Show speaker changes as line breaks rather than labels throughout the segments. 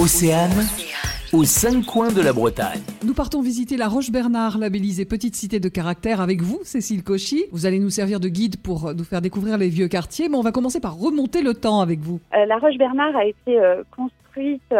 Océane, aux cinq coins de la Bretagne.
Nous partons visiter la Roche-Bernard, labellisée petite cité de caractère avec vous, Cécile Cauchy. Vous allez nous servir de guide pour nous faire découvrir les vieux quartiers, mais on va commencer par remonter le temps avec vous.
Euh, la Roche-Bernard a été euh, construite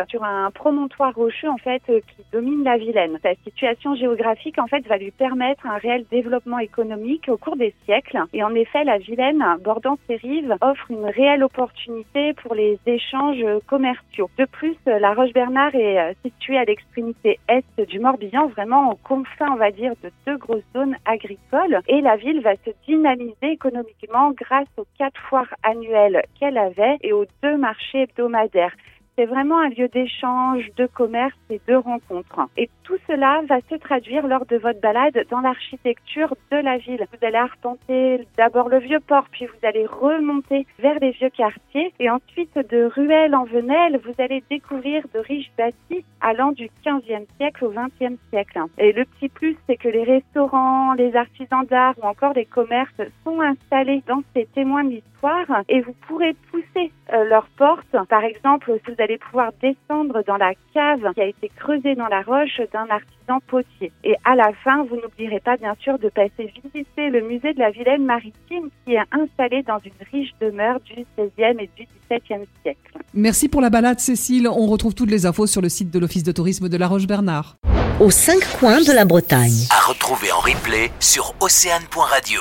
sur un promontoire rocheux en fait qui domine la Vilaine. Sa situation géographique en fait va lui permettre un réel développement économique au cours des siècles. Et en effet, la Vilaine, bordant ses rives, offre une réelle opportunité pour les échanges commerciaux. De plus, la Roche-Bernard est située à l'extrémité est du Morbihan, vraiment au confin, on va dire, de deux grosses zones agricoles. Et la ville va se dynamiser économiquement grâce aux quatre foires annuelles qu'elle avait et aux deux marchés hebdomadaires. C'est vraiment un lieu d'échange, de commerce et de rencontres. Et tout cela va se traduire lors de votre balade dans l'architecture de la ville. Vous allez arpenter d'abord le vieux port, puis vous allez remonter vers les vieux quartiers. Et ensuite, de ruelle en venelle, vous allez découvrir de riches bâtis allant du 15e siècle au 20e siècle. Et le petit plus, c'est que les restaurants, les artisans d'art ou encore les commerces sont installés dans ces témoins de l'histoire et vous pourrez pousser euh, leurs portes. Par exemple, vous allez pouvoir descendre dans la cave qui a été creusée dans la roche d'un artisan potier. Et à la fin, vous n'oublierez pas bien sûr de passer visiter le musée de la Vilaine maritime qui est installé dans une riche demeure du 16e et du 17e siècle.
Merci pour la balade Cécile. On retrouve toutes les infos sur le site de l'Office de tourisme de la Roche-Bernard.
Aux cinq coins de la Bretagne.
À retrouver en replay sur océane.radio.